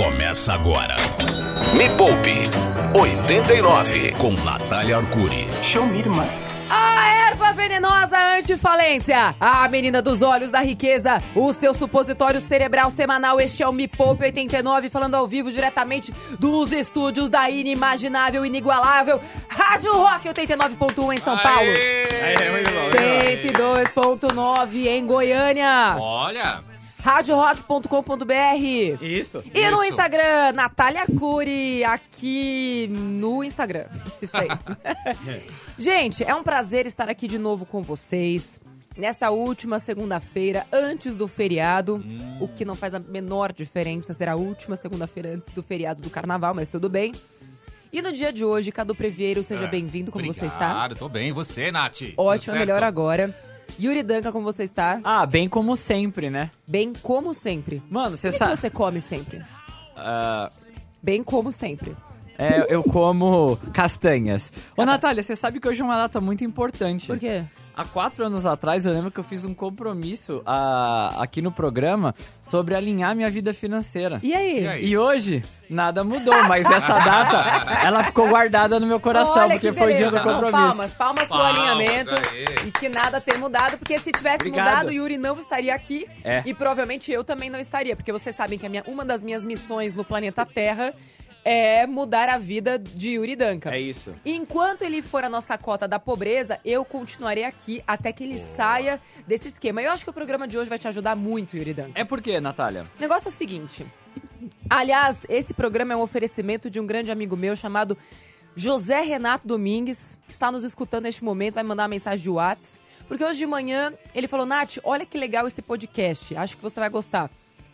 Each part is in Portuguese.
começa agora. Me Poupe 89 com Natália Arcuri. Show me, irmã. A erva venenosa antifalência, a menina dos olhos da riqueza, o seu supositório cerebral semanal. Este é o Me Poupe 89, falando ao vivo diretamente dos estúdios da inimaginável, inigualável Rádio Rock 89.1 em São Paulo. Aê, bom. 102.9 em Goiânia. Olha, radiorock.com.br. isso. E no Isso. Instagram, Natália Arcuri, aqui no Instagram. Isso aí. Gente, é um prazer estar aqui de novo com vocês. Nesta última segunda-feira, antes do feriado, o que não faz a menor diferença, será a última segunda-feira antes do feriado do carnaval, mas tudo bem. E no dia de hoje, Cadu Previeiro, seja bem-vindo, como você está? Obrigado, tô bem. E você, Nath? Ótimo, melhor agora. Yuri Danca, como você está? Ah, bem como sempre, né? Bem como sempre. Mano, O você que, que sabe. você come sempre? Ah, Bem como sempre. É, eu como castanhas. Ô, Natália, você sabe que hoje é uma data muito importante. Por quê? Há quatro anos atrás, eu lembro que eu fiz um compromisso ah, aqui no programa sobre alinhar minha vida financeira. E aí? E aí? E hoje, nada mudou, mas essa data, ela ficou guardada no meu coração, Olha porque que foi o dia do. Não, compromisso. palmas, palmas pro Palmas, alinhamento. aí. E que nada tenha mudado, porque se tivesse Obrigado. mudado, Yuri não estaria aqui. É. E provavelmente eu também não estaria, porque vocês sabem que a minha- uma das minhas missões no planeta Terra é mudar a vida de Yuri Danca. É isso. Enquanto ele for a nossa cota da pobreza, eu continuarei aqui até que ele saia desse esquema. Eu acho que o programa de hoje vai te ajudar muito, Yuri Danca. É por quê, Natália? O negócio é o seguinte. Aliás, esse programa é um oferecimento de um grande amigo meu chamado José Renato Domingues, que está nos escutando neste momento, vai mandar uma mensagem de WhatsApp. Porque hoje de manhã ele falou: Nath, olha que legal esse podcast, acho que você vai gostar.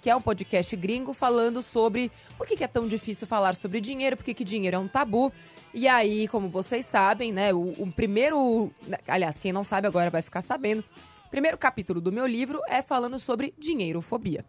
Que é um podcast gringo falando sobre por que, que é tão difícil falar sobre dinheiro, por que, que dinheiro é um tabu. E aí, como vocês sabem, né, o, o primeiro. Aliás, quem não sabe agora vai ficar sabendo. O primeiro capítulo do meu livro é falando sobre dinheirofobia.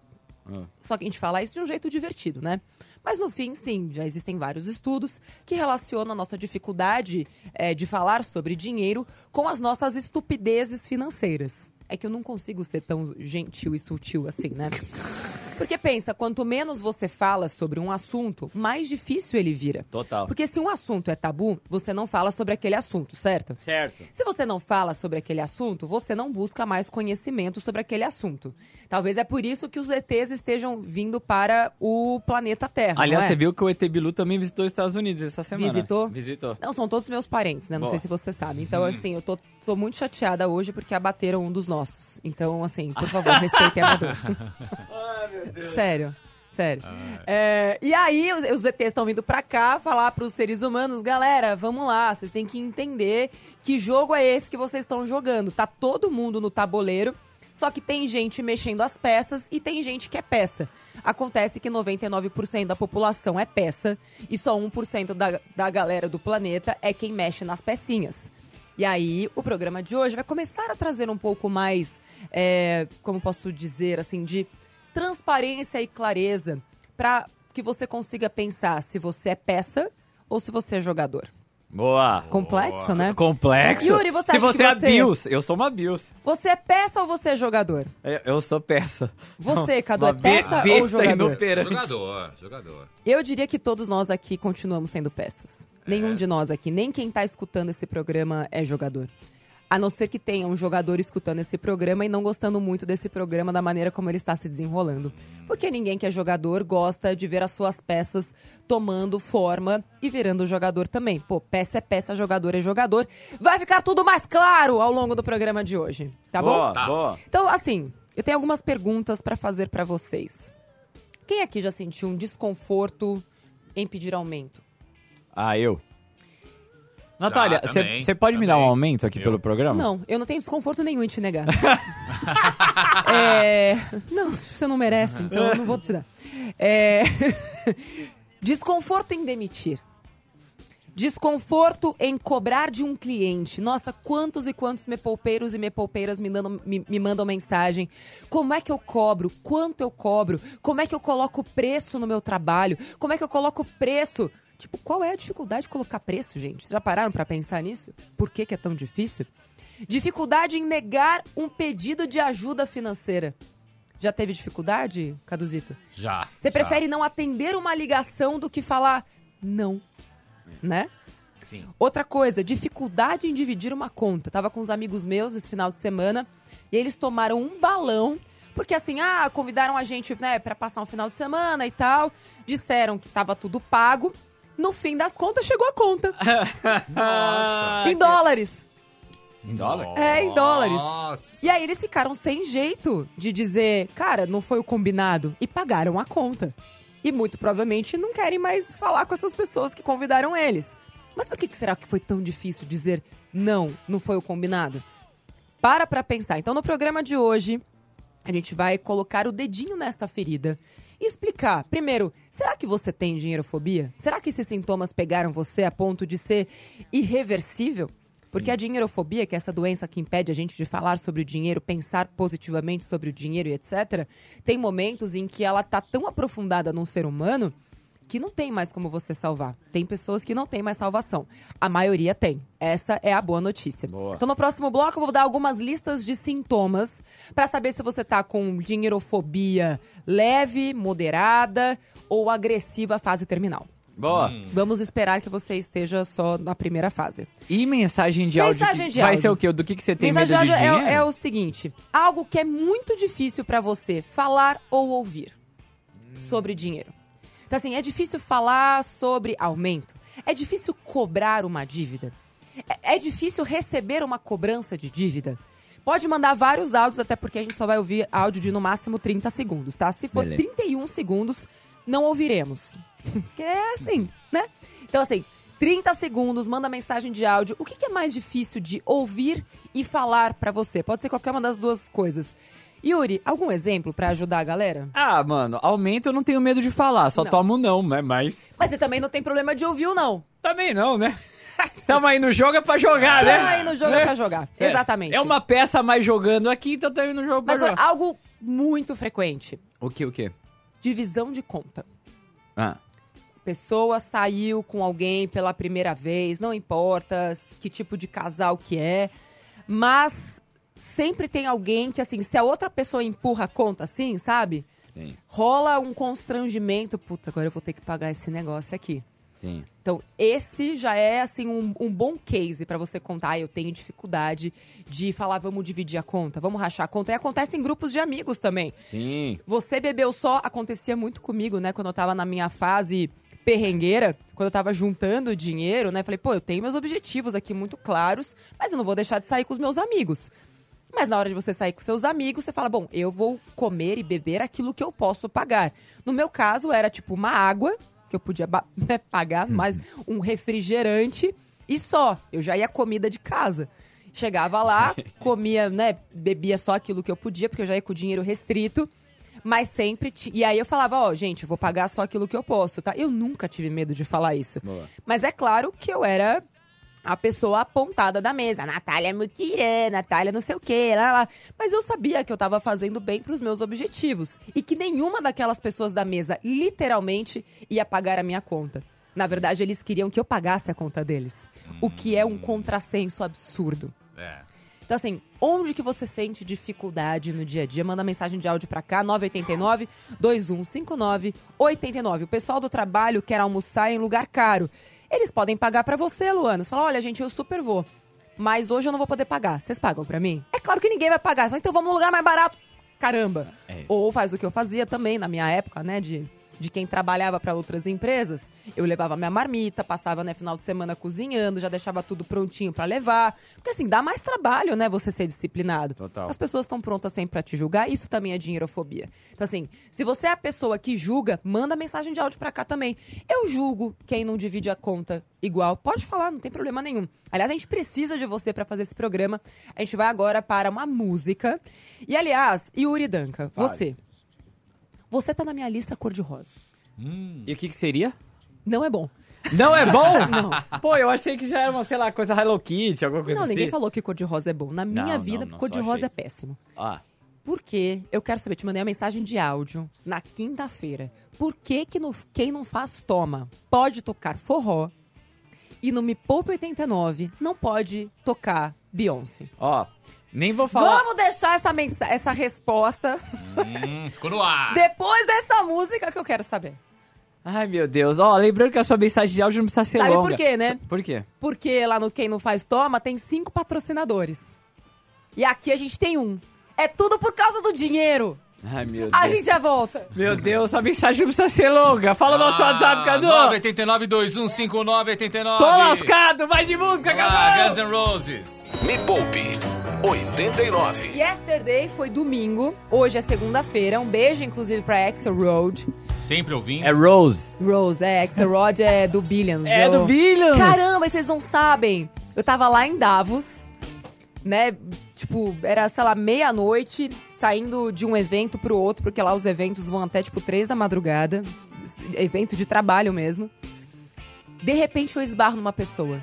Só que a gente fala isso de um jeito divertido, né? Mas no fim, sim, já existem vários estudos que relacionam a nossa dificuldade eh, de falar sobre dinheiro com as nossas estupidezes financeiras. É que eu não consigo ser tão gentil e sutil assim, né? Porque pensa, quanto menos você fala sobre um assunto, mais difícil ele vira. Total. Porque se um assunto é tabu, você não fala sobre aquele assunto, certo? Certo. Se você não fala sobre aquele assunto, você não busca mais conhecimento sobre aquele assunto. Talvez é por isso que os ETs estejam vindo para o planeta Terra. Aliás, é? você viu que o ET Bilu também visitou os Estados Unidos essa semana. Visitou? Visitou. Não, são todos meus parentes, né? Não Boa. sei se você sabe. Então, assim, eu tô, tô muito chateada hoje porque abateram um dos nossos. Então, assim, por favor, respeitem a dor. Sério. Sério. É, e aí, os, os ETs estão vindo pra cá falar pros seres humanos, galera, vamos lá, vocês têm que entender que jogo é esse que vocês estão jogando. Tá todo mundo no tabuleiro, só que tem gente mexendo as peças e tem gente que é peça. Acontece que 99% da população é peça e só 1% da, da galera do planeta é quem mexe nas pecinhas. E aí, o programa de hoje vai começar a trazer um pouco mais, é, como posso dizer, assim, de transparência e clareza para que você consiga pensar se você é peça ou se você é jogador. Boa. Complexo, né? Complexo. Yuri, você Se acha você que é você- Bills, eu sou uma Bills. Você é peça ou você é jogador? Eu, eu sou peça. Você, Cadu, Uma é peça be- ou jogador? inoperante. Jogador, jogador. Eu diria que todos nós aqui continuamos sendo peças. Nenhum de nós aqui, nem quem tá escutando esse programa é jogador. A não ser que tenha um jogador escutando esse programa e não gostando muito desse programa da maneira como ele está se desenrolando. Porque ninguém que é jogador gosta de ver as suas peças tomando forma e virando jogador também. Pô, peça é peça, jogador é jogador. Vai ficar tudo mais claro ao longo do programa de hoje, tá bom? boa, Tá. boa. Então, assim, eu tenho algumas perguntas pra fazer pra vocês. Quem aqui já sentiu um desconforto em pedir aumento? Ah, eu. Natália, também, você pode me dar um também. aumento aqui Eu. pelo programa? Não, eu não tenho desconforto nenhum em te negar. é... Não, você não merece, então eu não vou te dar. É... Desconforto em demitir. Desconforto em cobrar de um cliente. Nossa, quantos e quantos me poupeiros e me poupeiras me, dando- me- me mandam mensagem. Como é que eu cobro? Quanto eu cobro? Como é que eu coloco preço no meu trabalho? Como é que eu coloco preço? Tipo, qual é a dificuldade de colocar preço, gente? Já pararam pra pensar nisso? Por que, que é tão difícil? Dificuldade em negar um pedido de ajuda financeira. Já teve dificuldade, Caduzito? Já. Você já. prefere não atender uma ligação do que falar não, né? Sim. Outra coisa, dificuldade em dividir uma conta. Tava com uns amigos meus esse final de semana e eles tomaram um balão, porque assim, ah, convidaram a gente, né, para passar um final de semana e tal. Disseram que tava tudo pago. No fim das contas, chegou a conta. Nossa. em dólares. Em dólar? É, em dólares. Nossa. E aí eles ficaram sem jeito de dizer, cara, não foi o combinado. E pagaram a conta. E muito provavelmente não querem mais falar com essas pessoas que convidaram eles. Mas por que que será que foi tão difícil dizer não, não foi o combinado? Para pra pensar. Então, no programa de hoje, a gente vai colocar o dedinho nesta ferida e explicar. Primeiro, será que você tem dinheirofobia? Será que esses sintomas pegaram você a ponto de ser irreversível? Porque a dinheirofobia, que é essa doença que impede a gente de falar sobre o dinheiro, pensar positivamente sobre o dinheiro e etc., tem momentos em que ela tá tão aprofundada num ser humano que não tem mais como você salvar. Tem pessoas que não têm mais salvação. A maioria tem. Essa é a boa notícia. Boa. Então, no próximo bloco, eu vou dar algumas listas de sintomas para saber se você tá com dinheirofobia leve, moderada ou agressiva fase terminal. Boa. Vamos esperar que você esteja só na primeira fase. E mensagem de áudio? Mensagem de vai áudio. ser o quê? Do que, que você tem Mensagem medo de de é, é o seguinte: algo que é muito difícil para você falar ou ouvir sobre dinheiro. Então, assim, é difícil falar sobre aumento. É difícil cobrar uma dívida. É, é difícil receber uma cobrança de dívida. Pode mandar vários áudios, até porque a gente só vai ouvir áudio de no máximo 30 segundos, tá? Se for Beleza. 31 segundos, não ouviremos. Porque é assim, né? Então, assim, 30 segundos, manda mensagem de áudio. O que, que é mais difícil de ouvir e falar pra você? Pode ser qualquer uma das duas coisas. Yuri, algum exemplo pra ajudar a galera? Ah, mano, aumento eu não tenho medo de falar, só Não. tomo não, né? Mas Mas você também não tem problema de ouvir ou não. também não, né? Tamo aí no jogo é pra jogar, né? Tamo aí no jogo é pra jogar. É. Exatamente. É uma peça mais jogando aqui, então tamo aí no jogo pra Mas jogar. algo muito frequente. O que, o que? Divisão de conta. Ah, Pessoa saiu com alguém pela primeira vez, não importa que tipo de casal que é, mas sempre tem alguém que, assim, se a outra pessoa empurra a conta assim, sabe? sim, Rola um constrangimento. Puta, agora eu vou ter que pagar esse negócio aqui. sim. Então, esse já é, assim, um, um bom case pra você contar. Ah, eu tenho dificuldade de falar, vamos dividir a conta, vamos rachar a conta. E acontece em grupos de amigos também. Sim. Você bebeu só, acontecia muito comigo, né? Quando eu tava na minha fase perrengueira, quando eu tava juntando dinheiro, né? Falei, pô, eu tenho meus objetivos aqui muito claros, mas eu não vou deixar de sair com os meus amigos. Mas na hora de você sair com seus amigos, você fala, bom, eu vou comer e beber aquilo que eu posso pagar. No meu caso, era tipo uma água, que eu podia né, pagar, mais um refrigerante e só. Eu já ia comida de casa. Chegava lá, comia, né, bebia só aquilo que eu podia, porque eu já ia com o dinheiro restrito. Mas sempre. ti- E aí eu falava, ó, gente, eu vou pagar só aquilo que eu posso, tá? Eu nunca tive medo de falar isso. Boa. Mas é claro que eu era a pessoa apontada da mesa. Natália Muquirã, Natália não sei o quê, lá, lá. Mas eu sabia que eu tava fazendo bem pros meus objetivos. E que nenhuma daquelas pessoas da mesa, literalmente, ia pagar a minha conta. Na verdade, eles queriam que eu pagasse a conta deles. O que é um contrassenso absurdo. É. Então, assim, onde que você sente dificuldade no dia a dia? Manda mensagem de áudio pra cá, 989-2159-89. O pessoal do trabalho quer almoçar em lugar caro. Eles podem pagar pra você, Luana. Você fala, olha, gente, eu super vou. Mas hoje eu não vou poder pagar. Vocês pagam pra mim? É claro que ninguém vai pagar. Só então vamos num lugar mais barato. Caramba. É. Ou faz o que eu fazia também na minha época, né? De, de quem trabalhava pra outras empresas. Eu levava minha marmita, passava, né, final de semana cozinhando, já deixava tudo prontinho pra levar. Porque assim, dá mais trabalho, né, você ser disciplinado. Total. As pessoas estão prontas sempre pra te julgar, isso também é dinheirofobia. Então assim, se você é a pessoa que julga, manda mensagem de áudio pra cá também. Eu julgo quem não divide a conta igual. Pode falar, não tem problema nenhum. Aliás, a gente precisa de você pra fazer esse programa. A gente vai agora para uma música. E aliás, Yuri Danca, Fale. você. Você tá na minha lista cor-de-rosa. E o que, que seria? Não é bom. Não é bom? Não. Pô, eu achei que já era uma, sei lá, coisa Hello Kitty, alguma coisa Não, assim. ninguém falou que cor-de-rosa é bom. Na minha Não, não, vida, não, cor-de-rosa é péssimo. Ah, Por quê? Eu quero saber, te mandei uma mensagem de áudio na quinta-feira. Por que, que no- quem não faz toma pode tocar forró e no Me Poupa 89 não pode tocar Beyoncé. Ó, nem vou falar. Vamos deixar essa, mensa essa resposta Hum, ficou no ar. depois dessa música que eu quero saber. Ai, meu Deus. Ó, lembrando que a sua mensagem de áudio não precisa ser Sabe longa. por quê, né? Por quê? Porque lá no Quem Não Faz Toma tem cinco patrocinadores. E aqui a gente tem um. É tudo por causa do dinheiro. Ai, meu Deus. A gente já volta. Meu Deus, a mensagem não precisa ser longa. Fala o nosso WhatsApp, Cadu. 989-215989. Tô lascado, vai de música, Ah, Cadu. Guns N' Roses. Me Poupe 89. Yesterday foi domingo, hoje é segunda-feira. Um beijo, inclusive, pra Axel Road. Sempre ouvindo. É Rose. Rose, é, Axel Road é do Billions. É Eu- do Billions. Caramba, vocês não sabem. Eu tava lá em Davos, né? Tipo, era, sei lá, meia-noite, saindo de um evento pro outro, porque lá os eventos vão até, tipo, três da madrugada. Evento de trabalho mesmo. De repente eu esbarro numa pessoa.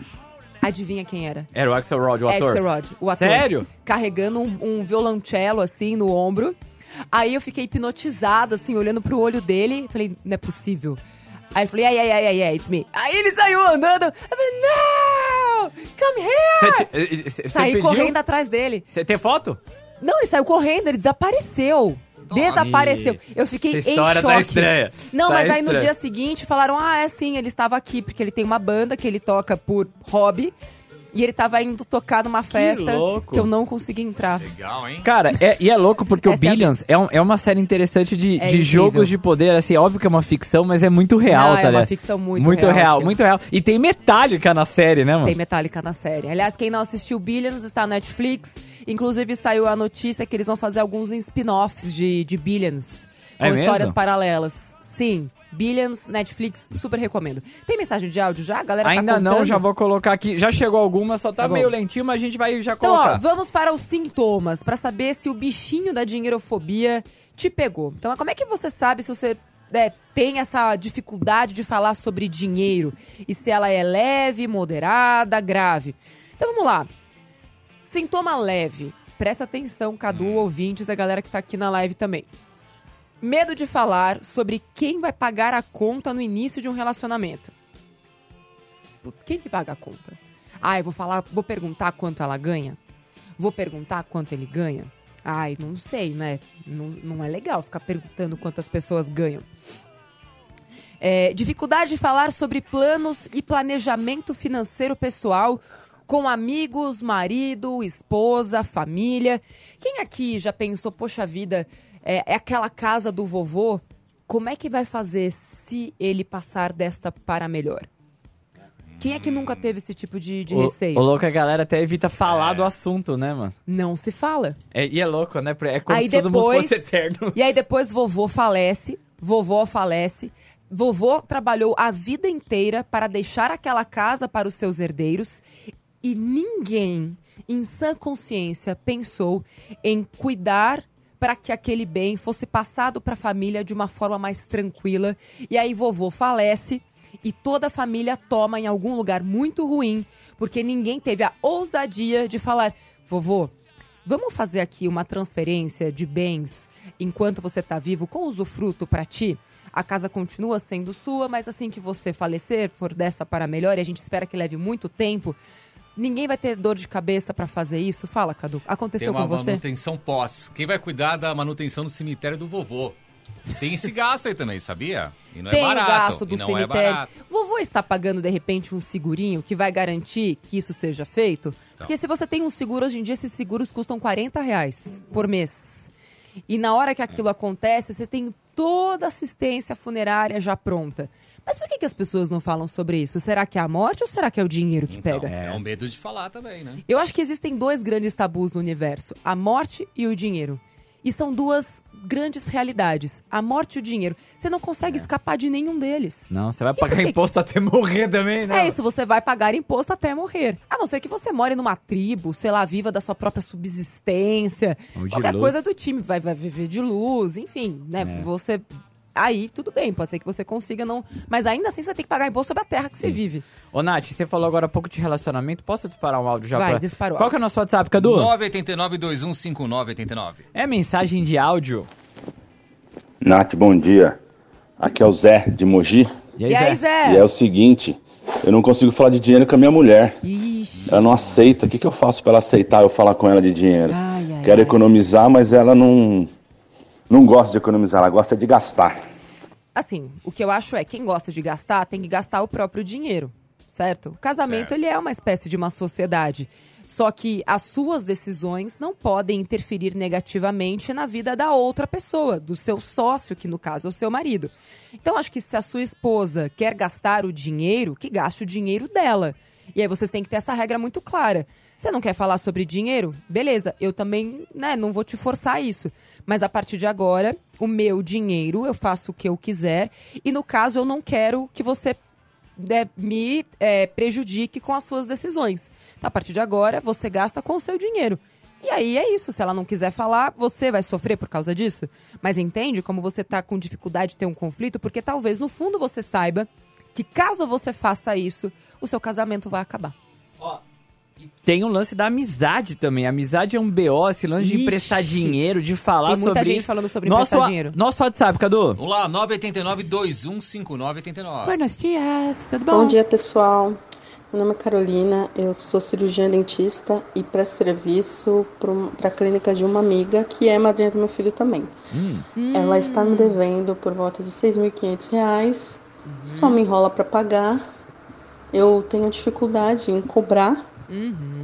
Adivinha quem era? Era o Axel Rod, o ator. Axel Rod, o ator. Sério? Carregando um, um violoncelo, assim, no ombro. Aí eu fiquei hipnotizada, assim, olhando pro olho dele. Falei, não é possível. Aí eu falei, ai, ai, ai, ai, ai, it's me. Aí ele saiu andando. Eu falei, não! Come here! Te- Saí você correndo atrás dele. Você tem foto? Não, ele saiu correndo, ele desapareceu. Desapareceu. Eu fiquei Essa em história choque. tá estranha. Não, Tá mas aí no dia seguinte falaram: ah, é sim, ele estava aqui, porque ele tem uma banda que ele toca por hobby. E ele tava indo tocar numa festa louco. que eu não consegui entrar. Legal, hein? Cara, é- e é louco porque o é a- Billions é, um- é uma série interessante de, É de jogos de poder, assim, óbvio que é uma ficção, mas é muito real, Não, tá é uma ficção muito muito real, real, tio. muito real. E tem Metallica na série, né, mano? Tem Metallica na série. Aliás, quem não assistiu Billions está na Netflix. Inclusive saiu a notícia que eles vão fazer alguns spin-offs de, de Billions. Com É mesmo? histórias paralelas. Sim. Billions, Netflix, super recomendo. Tem mensagem de áudio já? A galera tá Ainda não, já vou colocar aqui. Já chegou alguma, só tá, Tá meio lentinho, mas a gente vai já Então, colocar. ó, vamos para os sintomas, para saber se o bichinho da dinheirofobia te pegou. Então, como é que você sabe se você né, tem essa dificuldade de falar sobre dinheiro? E se ela é leve, moderada, grave? Então, vamos lá. Sintoma leve. Presta atenção, Cadu, ouvintes, a galera que tá aqui na live também. Medo de falar sobre quem vai pagar a conta no início de um relacionamento. Putz, quem que paga a conta? Ah, eu vou falar, vou perguntar quanto ela ganha? Vou perguntar quanto ele ganha? Ai, não sei, né? Não, não é legal ficar perguntando quanto as pessoas ganham. É, dificuldade de falar sobre planos e planejamento financeiro pessoal com amigos, marido, esposa, família. Quem aqui já pensou, poxa vida, é, é aquela casa do vovô? Como é que vai fazer se ele passar desta para melhor? Quem é que nunca teve esse tipo de, de o, receio? o louco, é a galera até evita falar É. do assunto, né, mano? Não se fala. É- e é louco, né? É como Aí se todo mundo depois- fosse eterno. E aí depois vovô falece, vovó falece. Vovô trabalhou a vida inteira para deixar aquela casa para os seus herdeiros e ninguém, em sã consciência, pensou em cuidar para que aquele bem fosse passado para a família de uma forma mais tranquila. E aí vovô falece e toda a família toma em algum lugar muito ruim, porque ninguém teve a ousadia de falar: vovô, Vamos fazer aqui uma transferência de bens enquanto você está vivo com usufruto para ti? A casa continua sendo sua, mas assim que você falecer, for dessa para melhor, e a gente espera que leve muito tempo, ninguém vai ter dor de cabeça para fazer isso. Fala, Cadu. Aconteceu uma com você? manutenção pós. Quem vai cuidar da manutenção do cemitério do vovô? Tem esse gasto aí também, sabia? E não Tem é barato. o gasto do cemitério. É. Vovô está pagando, de repente, um segurinho que vai garantir que isso seja feito? Então. Porque se você tem um seguro, hoje em dia, esses seguros custam 40 reais por mês. E na hora que aquilo acontece, você tem toda a assistência funerária já pronta. Mas por que, que as pessoas não falam sobre isso? Será que é a morte ou será que é o dinheiro que Então, pega? é um medo de falar também, né? Eu acho que existem dois grandes tabus no universo: a morte e o dinheiro. E são duas grandes realidades: a morte e o dinheiro. Você não consegue escapar de nenhum deles. Não, você vai por pagar que que- imposto até morrer também, né? É isso, você vai pagar imposto até morrer. A não ser que você more numa tribo, sei lá, viva da sua própria subsistência. Ou de qualquer luz. coisa do time, vai, vai viver de luz, enfim, né? É. Você. Aí, tudo bem, pode ser que você consiga não. Mas ainda assim você vai ter que pagar imposto sobre a terra que você vive. Ô, Nath, você falou agora há pouco de relacionamento. Posso disparar um áudio já Vai, pra... dispara o Qual áudio. que é o nosso WhatsApp, Cadu? 989-2159-89. É mensagem de áudio. Nath, bom dia. Aqui é o Zé de Mogi. E aí, E aí, Zé? Zé? E é o seguinte, eu não consigo falar de dinheiro com a minha mulher. Ixi. Ixi. Ela não aceita. O que, que eu faço para ela aceitar eu falar com ela de dinheiro? Ai, ai, Quero ai. economizar, mas ela não, não gosta de economizar, ela gosta de gastar. Assim, o que eu acho é, quem gosta de gastar, tem que gastar o próprio dinheiro, certo? O casamento, Certo. ele é uma espécie de uma sociedade. Só que as suas decisões não podem interferir negativamente na vida da outra pessoa, do seu sócio, que no caso é o seu marido. Então, acho que se a sua esposa quer gastar o dinheiro, que gaste o dinheiro dela. E aí vocês têm que ter essa regra muito clara. Você não quer falar sobre dinheiro? Beleza, eu também, né, não vou te forçar isso. Mas a partir de agora, o meu dinheiro, eu faço o que eu quiser. E no caso, eu não quero que você né, me é, prejudique com as suas decisões. Então, a partir de agora, você gasta com o seu dinheiro. E aí é isso. Se ela não quiser falar, você vai sofrer por causa disso. Mas entende como você tá com dificuldade de ter um conflito? Porque talvez no fundo você saiba que caso você faça isso, o seu casamento vai acabar. Tem um lance da amizade também. Amizade é um BO, esse lance de Ixi. emprestar dinheiro, de falar Tem muita sobre gente isso. falando sobre nosso, emprestar dinheiro. Nosso WhatsApp, Cadu. Vamos lá, 989-215989. Buenos dias, tudo Bom dia, pessoal. Meu nome é Carolina, eu sou cirurgiã dentista e presto serviço para a clínica de uma amiga que é madrinha do meu filho também. Ela está me devendo por volta de 6.500 reais, só me enrola para pagar. Eu tenho dificuldade em cobrar.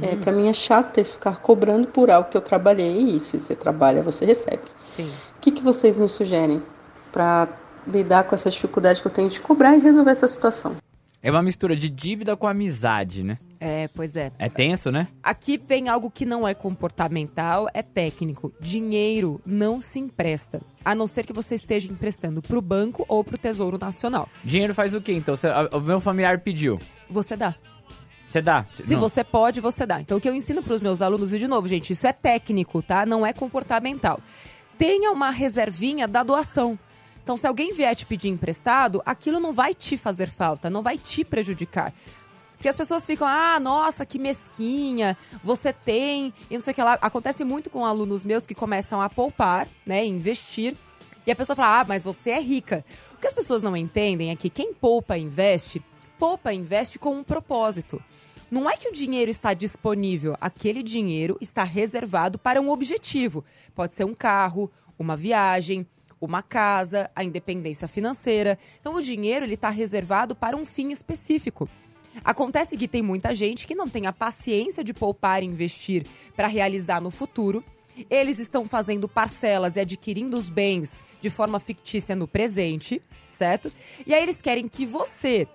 É, para mim é chato ter ficar cobrando por algo que eu trabalhei e se você trabalha, você recebe. Sim. O que, que vocês me sugerem para lidar com essa dificuldade que eu tenho de cobrar e resolver essa situação? É uma mistura de dívida com amizade, né? É, pois é. É tenso, né? Aqui vem algo que não é comportamental, é técnico. Dinheiro não se empresta, a não ser que você esteja emprestando para o banco ou para o Tesouro Nacional. Dinheiro faz o quê, então? O meu familiar pediu. Você dá. Você dá? Se você pode, você dá. Então, o que eu ensino para os meus alunos, e de novo, gente, isso é técnico, tá? Não é comportamental. Tenha uma reservinha da doação. Então, se alguém vier te pedir emprestado, aquilo não vai te fazer falta, não vai te prejudicar. Porque as pessoas ficam, ah, nossa, que mesquinha, você tem, e não sei o que lá. Acontece muito com alunos meus que começam a poupar, né, investir, e a pessoa fala, ah, mas você é rica. O que as pessoas não entendem é que quem poupa e investe, poupa e investe com um propósito. Não é que o dinheiro está disponível, aquele dinheiro está reservado para um objetivo. Pode ser um carro, uma viagem, uma casa, a independência financeira. Então o dinheiro ele está reservado para um fim específico. Acontece que tem muita gente que não tem a paciência de poupar e investir para realizar no futuro. Eles estão fazendo parcelas e adquirindo os bens de forma fictícia no presente, certo? E aí eles querem que você,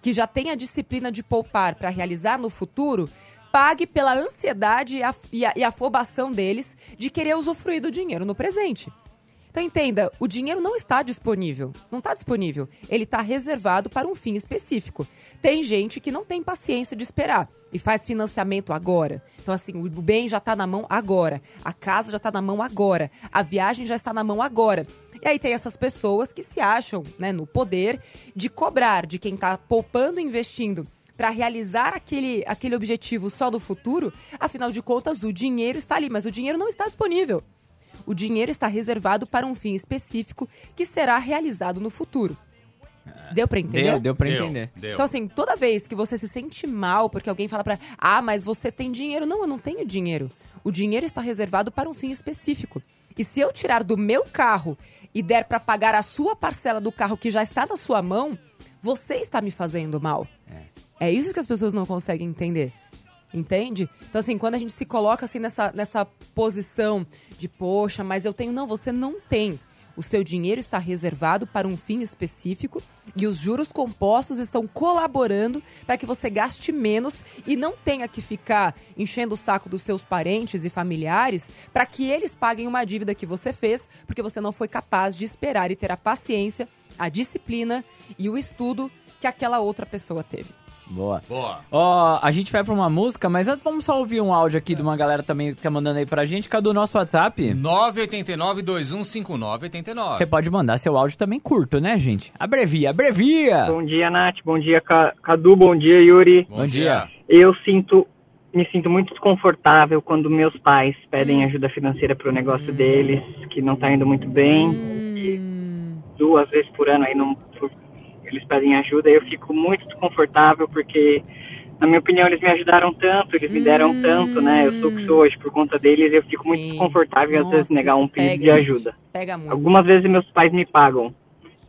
que já tem a disciplina de poupar para realizar no futuro, pague pela ansiedade e, a, e, a, e afobação deles de querer usufruir do dinheiro no presente. Então entenda, o dinheiro não está disponível. Não está disponível. Ele está reservado para um fim específico. Tem gente que não tem paciência de esperar e faz financiamento agora. Então, assim, o bem já está na mão agora. A casa já está na mão agora. A viagem já está na mão agora. E aí tem essas pessoas que se acham né, no poder de cobrar de quem está poupando e investindo para realizar aquele, aquele objetivo só no futuro. Afinal de contas, o dinheiro está ali, mas o dinheiro não está disponível. O dinheiro está reservado para um fim específico que será realizado no futuro. Deu para entender? Deu, deu pra Deu, entender. deu. Então, assim, toda vez que você se sente mal porque alguém fala pra. Ah, mas você tem dinheiro. Não, eu não tenho dinheiro. O dinheiro está reservado para um fim específico. E se eu tirar do meu carro e der para pagar a sua parcela do carro que já está na sua mão, você está me fazendo mal. É isso que as pessoas não conseguem entender. Entende? Então, assim, quando a gente se coloca assim nessa, nessa posição de, poxa, mas eu tenho. Não, você não tem. O seu dinheiro está reservado para um fim específico e os juros compostos estão colaborando para que você gaste menos e não tenha que ficar enchendo o saco dos seus parentes e familiares para que eles paguem uma dívida que você fez porque você não foi capaz de esperar e ter a paciência, a disciplina e o estudo que aquela outra pessoa teve. Boa. Boa. Ó, a gente vai pra uma música, mas antes vamos só ouvir um áudio aqui de uma galera também que tá mandando aí pra gente. Cadê o nosso WhatsApp? 989-2159-89. Você pode mandar seu áudio também curto, né, gente? Abrevia, abrevia! Bom dia, Nath. Bom dia, Ca- Cadu. Bom dia, Yuri. Bom dia. Eu sinto, me sinto muito desconfortável quando meus pais pedem ajuda financeira para o negócio deles, que não está indo muito bem. E duas vezes por ano aí não, por- eles pedem ajuda. Eu fico muito desconfortável porque na minha opinião, eles me ajudaram tanto, eles me deram Hum. tanto, né? Eu sou o que sou hoje por conta deles, eu fico muito Sim. desconfortável às Nossa, vezes negar um pedido pega, de gente. ajuda. Pega muito. Algumas vezes meus pais me pagam.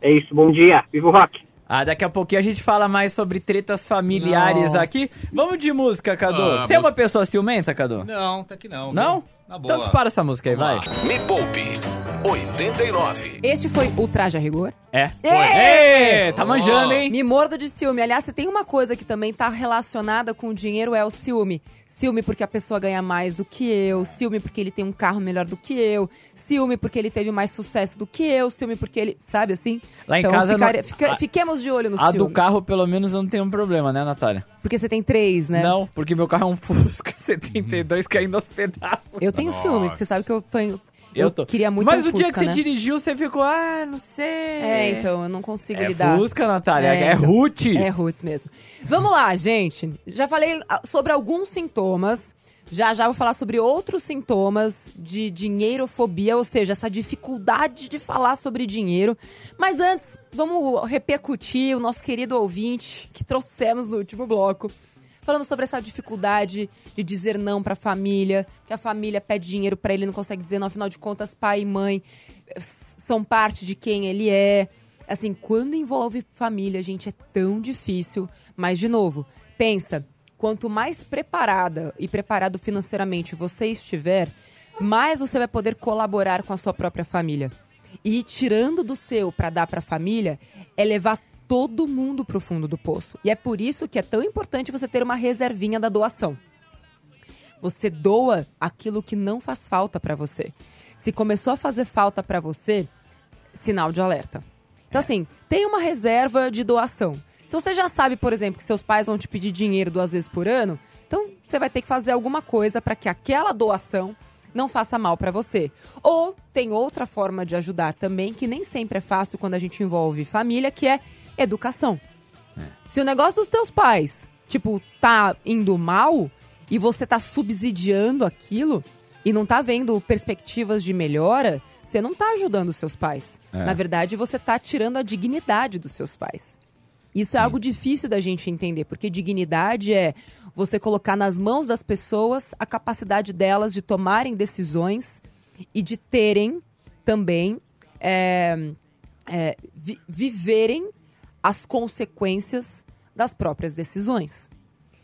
É isso, bom dia, viva o rock! Ah, daqui a pouquinho a gente fala mais sobre tretas familiares Nossa. aqui. Vamos de música, Cadu. Ah, Você é uma pessoa ciumenta, Cadu? Não, tá que não. Não? viu? Na boa. Então dispara essa música aí, vai. Vamos lá. Me Poupe 89. Este foi o Traje a Rigor. É. Ê! Ê, tá manjando, hein? Me mordo de ciúme. Aliás, se tem uma coisa que também tá relacionada com o dinheiro é o ciúme. Ciúme porque a pessoa ganha mais do que eu, ciúme porque ele tem um carro melhor do que eu, ciúme porque ele teve mais sucesso do que eu, ciúme porque ele, sabe assim? Lá em então, casa ficar- não- fica- a- fiquemos de olho no A ciúme. do carro, pelo menos, eu não tenho um problema, né, Natália? Porque você tem três, né? Não, porque meu carro é um Fusca 72 caindo aos pedaços. Eu tenho ciúme, porque você sabe que eu tô Eu tô. queria muito Mas um o dia Fusca, que você né? dirigiu, você ficou, ah, não sei. É, então, eu não consigo É lidar. Fusca, Natália, É, é, então. Roots. É roots mesmo. Vamos lá, gente. Já falei ah, sobre alguns sintomas. Já já vou falar sobre outros sintomas de dinheirofobia, ou seja, essa dificuldade de falar sobre dinheiro. Mas antes, vamos repercutir o nosso querido ouvinte que trouxemos no último bloco. Falando sobre essa dificuldade de dizer não pra família, que a família pede dinheiro pra ele não consegue dizer não, afinal de contas, pai e mãe eh, são parte de quem ele é. Assim, quando envolve família, gente, é tão difícil. Mas, de novo, pensa, quanto mais preparada e preparado financeiramente você estiver, mais você vai poder colaborar com a sua própria família. E ir tirando do seu para dar para a família é levar todo mundo pro fundo do poço. E é por isso que é tão importante você ter uma reservinha da doação. Você doa aquilo que não faz falta para você. Se começou a fazer falta para você, sinal de alerta. Então, assim, tem uma reserva de doação. Se você já sabe, por exemplo, que seus pais vão te pedir dinheiro duas vezes por ano, então você vai ter que fazer alguma coisa para que aquela doação não faça mal para você. Ou tem outra forma de ajudar também, que nem sempre é fácil quando a gente envolve família, que é educação. Se o negócio dos teus pais, tipo, tá indo mal e você tá subsidiando aquilo e não tá vendo perspectivas de melhora, você não tá ajudando os seus pais. É. Na verdade, você tá tirando a dignidade dos seus pais. Isso é algo difícil da gente entender, porque dignidade é você colocar nas mãos das pessoas a capacidade delas de tomarem decisões e de terem também é, é, vi- viverem as consequências das próprias decisões.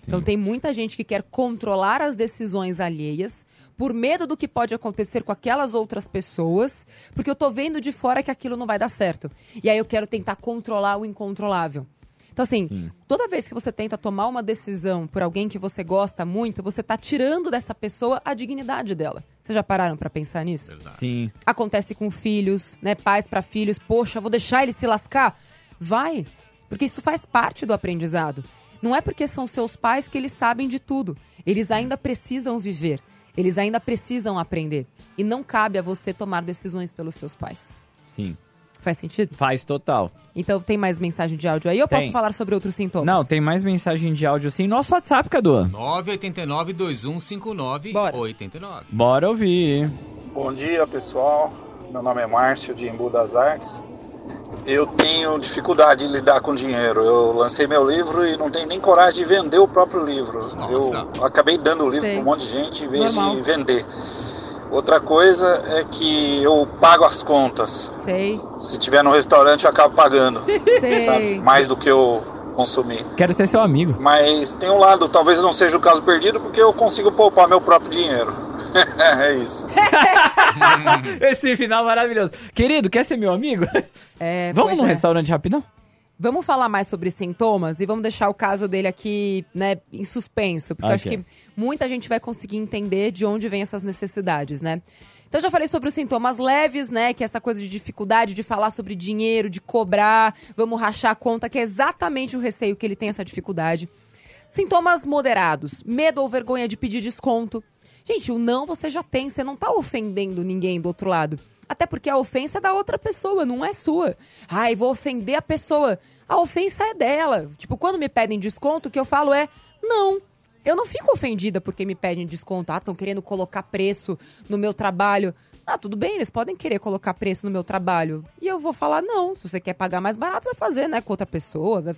Então tem muita gente que quer controlar as decisões alheias por medo do que pode acontecer com aquelas outras pessoas, porque eu tô vendo de fora que aquilo não vai dar certo. E aí eu quero tentar controlar o incontrolável. Então assim, toda vez que você tenta tomar uma decisão por alguém que você gosta muito, você tá tirando dessa pessoa a dignidade dela. Vocês já pararam pra pensar nisso? Sim. acontece com filhos, né? Pais para filhos. Poxa, vou deixar ele se lascar? Vai, porque isso faz parte do aprendizado. Não é porque são seus pais que eles sabem de tudo. Eles ainda precisam viver. Eles ainda precisam aprender. E não cabe a você tomar decisões pelos seus pais. Sim. Faz sentido? Faz total. Então tem mais mensagem de áudio aí? Eu Tem. posso falar sobre outros sintomas? Não, tem mais mensagem de áudio sim. Nosso WhatsApp, Cadu. 989 2159 Bora. 89. Bora ouvir. Bom dia, pessoal. Meu nome é Márcio de Embu das Artes. Eu tenho dificuldade em lidar com dinheiro. Eu lancei meu livro e não tenho nem coragem de vender o próprio livro. Nossa. Eu acabei dando o livro para um monte de gente em vez Normal. de vender. Outra coisa é que eu pago as contas. Sei, Se tiver no restaurante, eu acabo pagando, sei. sabe? Mais do que eu consumi. Quero ser seu amigo. Mas tem um lado, talvez não seja o caso perdido, porque eu consigo poupar meu próprio dinheiro. é isso. Esse final maravilhoso. Querido, quer ser meu amigo? É, Vamos num é. restaurante rapidão? Vamos falar mais sobre sintomas e vamos deixar o caso dele aqui, né, em suspenso, porque eu acho que muita gente vai conseguir entender de onde vem essas necessidades, né? Então eu já falei sobre os sintomas leves, né, que é essa coisa de dificuldade de falar sobre dinheiro, de cobrar, vamos rachar a conta, que é exatamente o receio que ele tem essa dificuldade. Sintomas moderados, medo ou vergonha de pedir desconto. Gente, o não você já tem, você não tá ofendendo ninguém do outro lado. Até porque a ofensa é da outra pessoa, não é sua. Ai, vou ofender a pessoa. A ofensa é dela. Tipo, quando me pedem desconto, o que eu falo é: não. Eu não fico ofendida porque me pedem desconto. Ah, estão querendo colocar preço no meu trabalho. Ah, tudo bem, eles podem querer colocar preço no meu trabalho. E eu vou falar, não, se você quer pagar mais barato, vai fazer, né, com outra pessoa. Vai.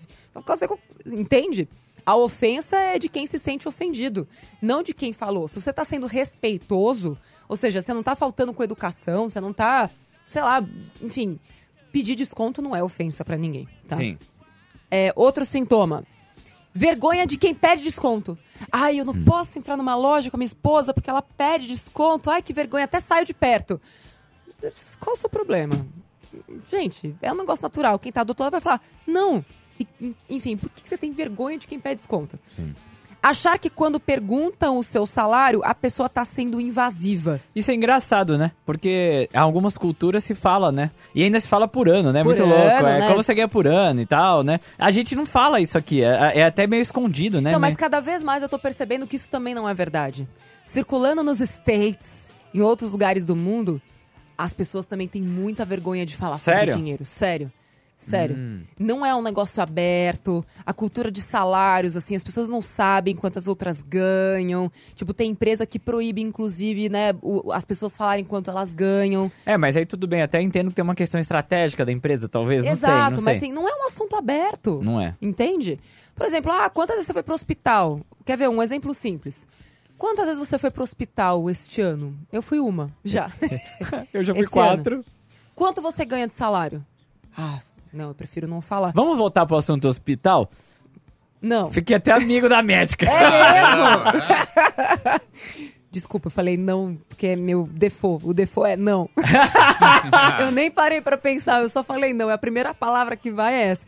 Entende? A ofensa é de quem se sente ofendido, não de quem falou. Se você tá sendo respeitoso, ou seja, você não tá faltando com educação, você não tá, sei lá, enfim, pedir desconto não é ofensa pra ninguém, tá? Sim. É, outro sintoma. Vergonha de quem pede desconto. Ai, eu não posso entrar numa loja com a minha esposa porque ela pede desconto. Ai, que vergonha, até saio de perto. Qual o seu problema? Gente, é um negócio natural. Quem tá do outro lado vai falar, não. E, en- enfim, por que que você tem vergonha de quem pede desconto? Achar que quando perguntam o seu salário, a pessoa tá sendo invasiva. Isso é engraçado, né? Porque em algumas culturas se fala, né? E ainda se fala por ano, né? Por Muito ano, louco. É né? como você ganha por ano e tal, né? A gente não fala isso aqui. É, é até meio escondido, né? Então, mas cada vez mais eu tô percebendo que isso também não é verdade. Circulando nos States, em outros lugares do mundo, as pessoas também têm muita vergonha de falar Sério? sobre dinheiro. Sério. Sério. Não é um negócio aberto. A cultura de salários, assim, as pessoas não sabem quantas outras ganham. Tipo, tem empresa que proíbe, inclusive, né, o- as pessoas falarem quanto elas ganham. É, mas aí tudo bem. Até entendo que tem uma questão estratégica da empresa, talvez. Não Exato, sei, não sei. mas assim, não é um assunto aberto. Não é. Entende? Por exemplo, ah, quantas vezes você foi pro hospital? Quer ver um exemplo simples? Quantas vezes você foi pro hospital este ano? Eu fui uma, já. Eu já fui Esse quatro. Quanto você ganha de salário? Ah, não, eu prefiro não falar. Vamos voltar pro assunto hospital? Não. Fiquei até amigo da médica. É mesmo? Desculpa, eu falei não, porque é meu default. O default é não. eu nem parei pra pensar, eu só falei não. É a primeira palavra que vai é essa.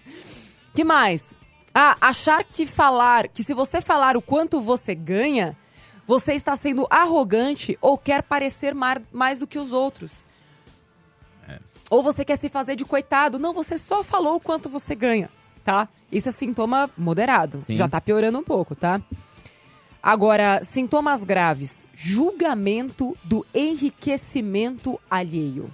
Que mais? Ah, achar que falar, que se você falar o quanto você ganha, você está sendo arrogante ou quer parecer mar- mais do que os outros. Ou você quer se fazer de coitado. Não, você só falou o quanto você ganha, tá? Isso é sintoma moderado. Sim. Já tá piorando um pouco, tá? Agora, sintomas graves. Julgamento do enriquecimento alheio.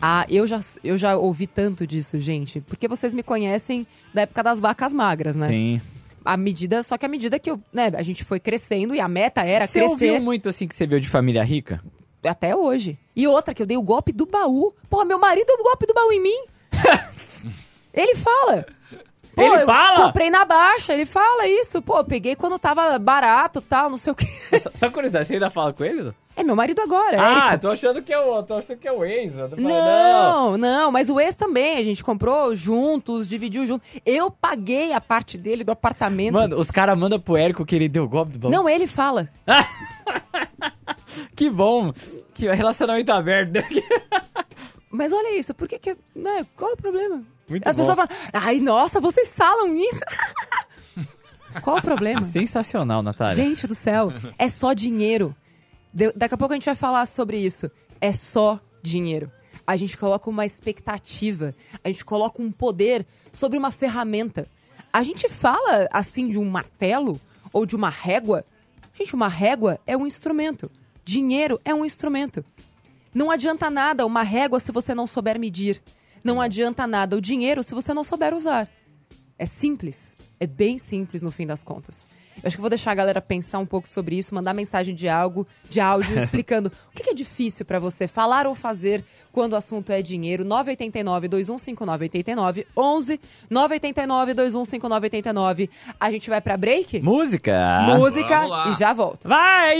Ah, eu já, eu já ouvi tanto disso, gente. Porque vocês me conhecem da época das vacas magras, né? Sim. À medida, só que à medida que eu, né, a gente foi crescendo e a meta era Você crescer ouviu muito assim que você viu de família rica? Até hoje. E outra que eu dei o golpe do baú. Porra, meu marido deu o golpe do baú em mim. ele fala. Pô, Ele eu fala? Comprei na baixa, ele fala isso. Pô, eu peguei quando tava barato tal, não sei o quê. Só, só curiosidade, você ainda fala com ele? É meu marido agora, ah, Érico. tô achando que é o, tô achando que é o ex, falando, Não, não, mas o ex também, a gente comprou juntos, dividiu junto. Eu paguei a parte dele do apartamento. Mano, os caras mandam pro Érico que ele deu golpe do baú. Não, ele fala. Que bom. Que relacionamento aberto. Mas olha isso, por que que... Né, qual é o problema? Muito As bom. pessoas falam, ai, nossa, vocês falam isso? qual o problema? Sensacional, Natália. Gente do céu, é só dinheiro. De- daqui a pouco a gente vai falar sobre isso. É só dinheiro. A gente coloca uma expectativa, a gente coloca um poder sobre uma ferramenta. A gente fala assim de um martelo ou de uma régua. Gente, uma régua é um instrumento. Dinheiro é um instrumento. Não adianta nada uma régua se você não souber medir. Não adianta nada o dinheiro se você não souber usar. É simples. É bem simples no fim das contas. Eu acho que eu vou deixar a galera pensar um pouco sobre isso, mandar mensagem de algo, de áudio, explicando o que é difícil pra você falar ou fazer quando o assunto é dinheiro. 989 215989 11 989 215989. A gente vai pra break? Música. Música e já volta. Vai!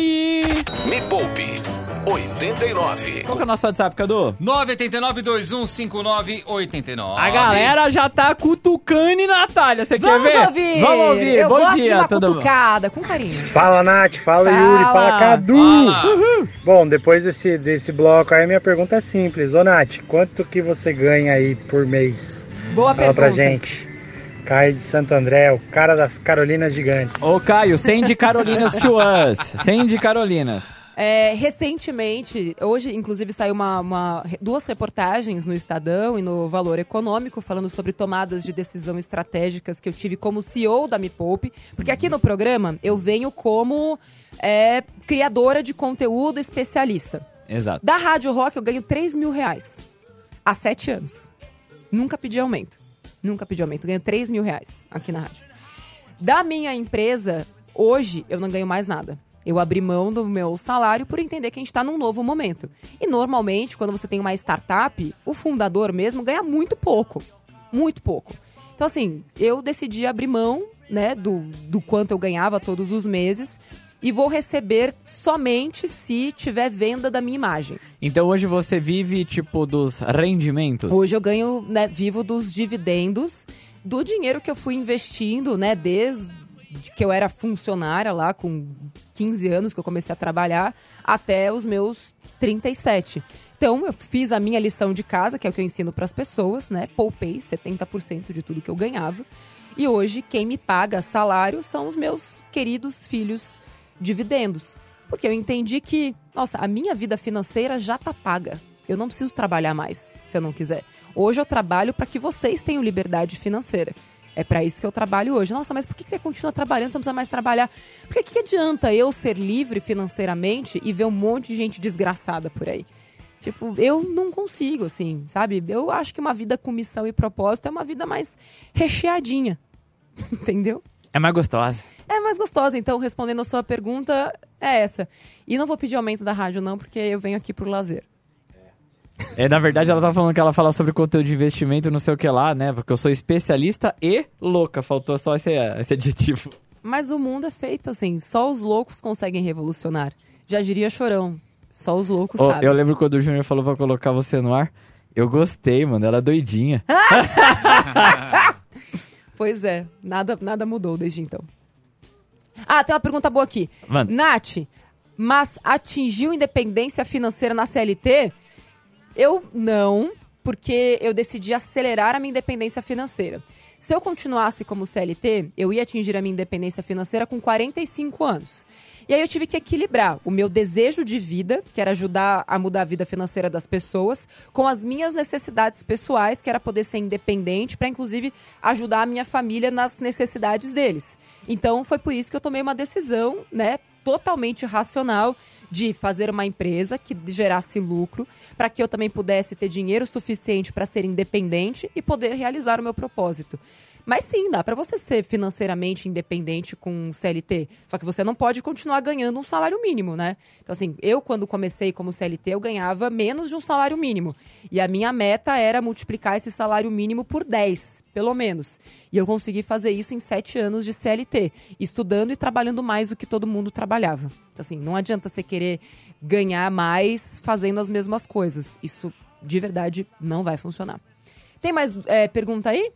Me Poupe 89. Qual que é o nosso WhatsApp, Cadu? 989-2159-89. A galera já tá cutucando, Natália. Você quer Vamos ver? ouvir! Vamos ouvir. Eu Bom gosto de dia, uma todo mundo. cutucada, com carinho. Fala, Nath. Fala, Fala. Yuri. Fala, Cadu. Fala. Bom, depois desse, desse bloco aí, minha pergunta é simples. Ô, Nath, quanto que você ganha aí por mês? Boa Fala pra pergunta. gente. Caio de Santo André, o cara das Carolinas Gigantes. Ô, Caio, send Carolinas to us. Send Carolinas. É, recentemente, hoje inclusive saiu uma, uma- duas reportagens no Estadão e no Valor Econômico falando sobre tomadas de decisão estratégicas que eu tive como CEO da Me Poupe, porque aqui no programa eu venho como é, criadora de conteúdo especialista. Exato. Da Rádio Rock eu ganho 3 mil reais há sete anos. Nunca pedi aumento. Nunca pedi aumento. Ganho 3 mil reais aqui na rádio. Da minha empresa, hoje eu não ganho mais nada. Eu abri mão do meu salário por entender que a gente está num novo momento. E normalmente, quando você tem uma startup, o fundador mesmo ganha muito pouco. Muito pouco. Então, assim, eu decidi abrir mão, né, do, do quanto eu ganhava todos os meses e vou receber somente se tiver venda da minha imagem. Então hoje você vive, tipo, dos rendimentos? Hoje eu ganho, né, vivo dos dividendos do dinheiro que eu fui investindo, né, desde que eu era funcionária lá com 15 anos que eu comecei a trabalhar até os meus 37. Então, eu fiz a minha lição de casa, que é o que eu ensino para as pessoas, né? Poupei 70% de tudo que eu ganhava. E hoje, quem me paga salário são os meus queridos filhos dividendos. Porque eu entendi que, nossa, a minha vida financeira já tá paga. Eu não preciso trabalhar mais, se eu não quiser. Hoje eu trabalho para que vocês tenham liberdade financeira. É para isso que eu trabalho hoje. Nossa, mas por que você continua trabalhando? Você não precisa mais trabalhar. Porque o que adianta eu ser livre financeiramente e ver um monte de gente desgraçada por aí? Tipo, eu não consigo, assim, sabe? Eu acho que uma vida com missão e propósito é uma vida mais recheadinha. Entendeu? É mais gostosa. É mais gostosa. Então, respondendo a sua pergunta, é essa. E não vou pedir aumento da rádio, não, porque eu venho aqui pro lazer. É, na verdade, ela tá falando que ela fala sobre conteúdo de investimento, não sei o que lá, né? Porque eu sou especialista e louca. Faltou só esse, esse adjetivo. Mas o mundo é feito assim. Só os loucos conseguem revolucionar. Já diria Chorão. Só os loucos Ô, sabem. eu lembro quando o Júnior falou pra colocar você no ar. Eu gostei, mano. Ela é doidinha. Pois é. Nada, nada mudou desde então. Ah, tem uma pergunta boa aqui. Manda. Nath, mas atingiu independência financeira na CLT? Eu não, porque eu decidi acelerar a minha independência financeira. Se eu continuasse como CLT, eu ia atingir a minha independência financeira com 45 anos. E aí eu tive que equilibrar o meu desejo de vida, que era ajudar a mudar a vida financeira das pessoas, com as minhas necessidades pessoais, que era poder ser independente, para inclusive ajudar a minha família nas necessidades deles. Então foi por isso que eu tomei uma decisão, né, totalmente racional de fazer uma empresa que gerasse lucro, para que eu também pudesse ter dinheiro suficiente para ser independente e poder realizar o meu propósito. Mas sim, dá para você ser financeiramente independente com CLT. Só que você não pode continuar ganhando um salário mínimo, né? Então, assim, eu, quando comecei como CLT, eu ganhava menos de um salário mínimo. E a minha meta era multiplicar esse salário mínimo por 10, pelo menos. E eu consegui fazer isso em 7 anos de CLT, estudando e trabalhando mais do que todo mundo trabalhava. Então, assim, não adianta você querer ganhar mais fazendo as mesmas coisas. Isso, de verdade, não vai funcionar. Tem mais é, pergunta aí?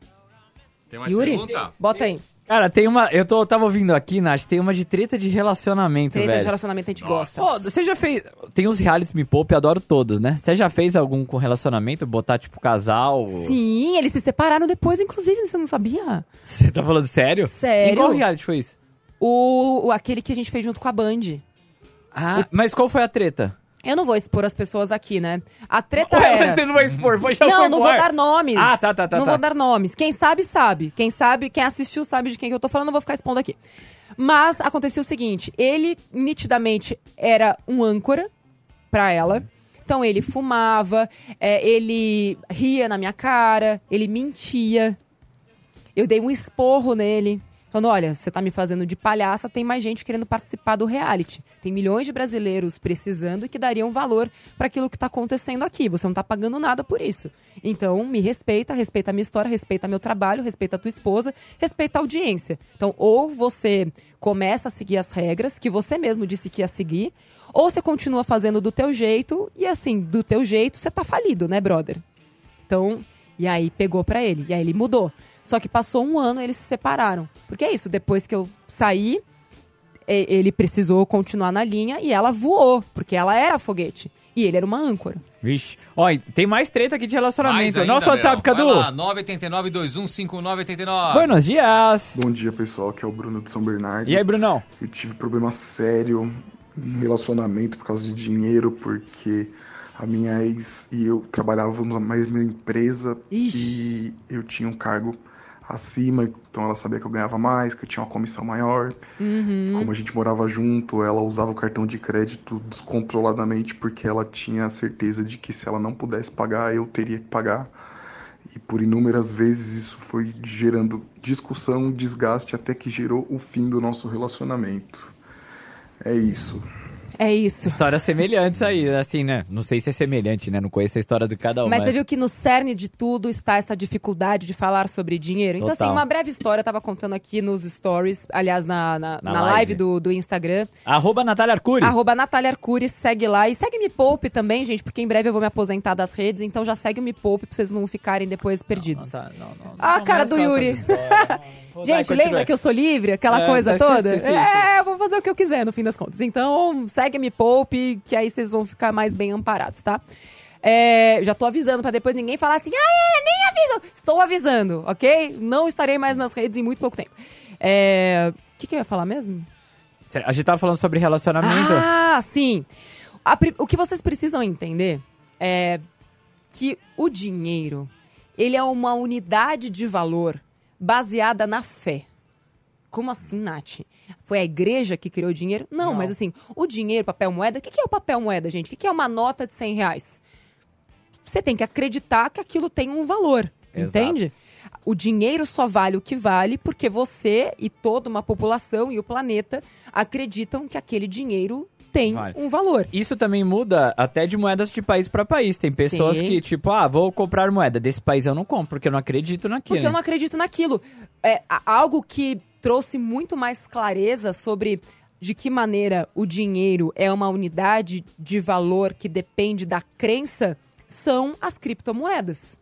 Tem mais Yuri? pergunta? Bota aí. Cara, tem uma. Eu tô, tava ouvindo aqui, Nath, tem uma de treta de relacionamento, Treta velho. de relacionamento a gente gosta. Pô, você já fez. Tem os realities Me Poupe, adoro todos, né? Você já fez algum com relacionamento? Botar, tipo, casal? Sim, eles se separaram depois, inclusive, você não sabia? Você tá falando sério? Sério? Em qual reality foi isso? O, o- aquele que a gente fez junto com a Band. Ah, mas qual foi a treta? Eu não vou expor as pessoas aqui, né? A treta Ué, era... você não vai expor, foi já Não, não vou ar. dar nomes. Ah, tá, tá, tá. Não tá. vou dar nomes. Quem sabe, sabe. Quem sabe, quem assistiu sabe de quem que eu tô falando, não vou ficar expondo aqui. Mas acontecia o seguinte, ele nitidamente era um âncora pra ela. Então ele fumava, é, ele ria na minha cara, ele mentia. Eu dei um esporro nele. Falando, olha, você tá me fazendo de palhaça, tem mais gente querendo participar do reality. Tem milhões de brasileiros precisando e que dariam valor para aquilo que tá acontecendo aqui. Você não tá pagando nada por isso. Então, me respeita, respeita a minha história, respeita meu trabalho, respeita a tua esposa, respeita a audiência. Então, ou você começa a seguir as regras que você mesmo disse que ia seguir, ou você continua fazendo do teu jeito e assim, do teu jeito você tá falido, né, brother? Então, e aí pegou pra ele. E aí ele mudou. Só que passou um ano e eles se separaram. Porque é isso, depois que eu saí, e- ele precisou continuar na linha e ela voou, porque ela era foguete. E ele era uma âncora. Vixe. Ó, e tem mais treta aqui de relacionamento. ainda, Nosso WhatsApp. Cadu. Vai lá, 989-215989. Buenos dias. Bom dia, pessoal. Aqui é o Bruno de São Bernardo. E aí, Brunão? Eu tive problema sério em relacionamento por causa de dinheiro, porque a minha ex e eu trabalhávamos na mesma empresa e eu tinha um cargo acima, então ela sabia que eu ganhava mais, que eu tinha uma comissão maior. Uhum. Como a gente morava junto, ela usava o cartão de crédito descontroladamente porque ela tinha a certeza de que se ela não pudesse pagar, eu teria que pagar. E por inúmeras vezes isso foi gerando discussão, desgaste, até que gerou o fim do nosso relacionamento. É isso. É isso. Histórias semelhantes aí, assim, né? Não sei se é semelhante, né? Não conheço a história de cada um. Mas você viu que no cerne de tudo está essa dificuldade de falar sobre dinheiro? Então, Total. assim, uma breve história, eu tava contando aqui nos stories, aliás, na, na, Na na live. live do, do Instagram. Arroba Natália Arcuri. Arroba Natália Arcuri, segue lá. E segue Me Poupe também, gente, porque em breve eu vou me aposentar das redes, então já segue o Me Poupe pra vocês não ficarem depois perdidos. Não, tá, não, não, Ah, não cara começa do Yuri. Gente, lembra que eu sou livre? Aquela É, coisa toda? sim, sim, sim, é, eu vou fazer o que eu quiser no fim das contas. Então, segue Me Poupe, que aí vocês vão ficar mais bem amparados, tá? É, já tô avisando pra depois ninguém falar assim, ah, nem avisou. Estou avisando, ok? Não estarei mais nas redes em muito pouco tempo. É, O que, que eu ia falar mesmo? A gente tava falando sobre relacionamento. Ah, sim. A o que vocês precisam entender é que o dinheiro, ele é uma unidade de valor baseada na fé. Como assim, Nath? Foi a igreja que criou o dinheiro? Não, mas assim, o dinheiro, papel moeda, o que que é o papel moeda, gente? O que que é uma nota de 100 reais? Você tem que acreditar que aquilo tem um valor, Exato. entende? O dinheiro só vale o que vale porque você e toda uma população e o planeta acreditam que aquele dinheiro tem Vale. um valor. Isso também muda até de moedas de país pra país. Tem pessoas Sim. que, tipo, ah, vou comprar moeda. Desse país eu não compro, porque eu não acredito naquilo. Porque eu não acredito naquilo. É algo que trouxe muito mais clareza sobre de que maneira o dinheiro é uma unidade de valor que depende da crença são as criptomoedas.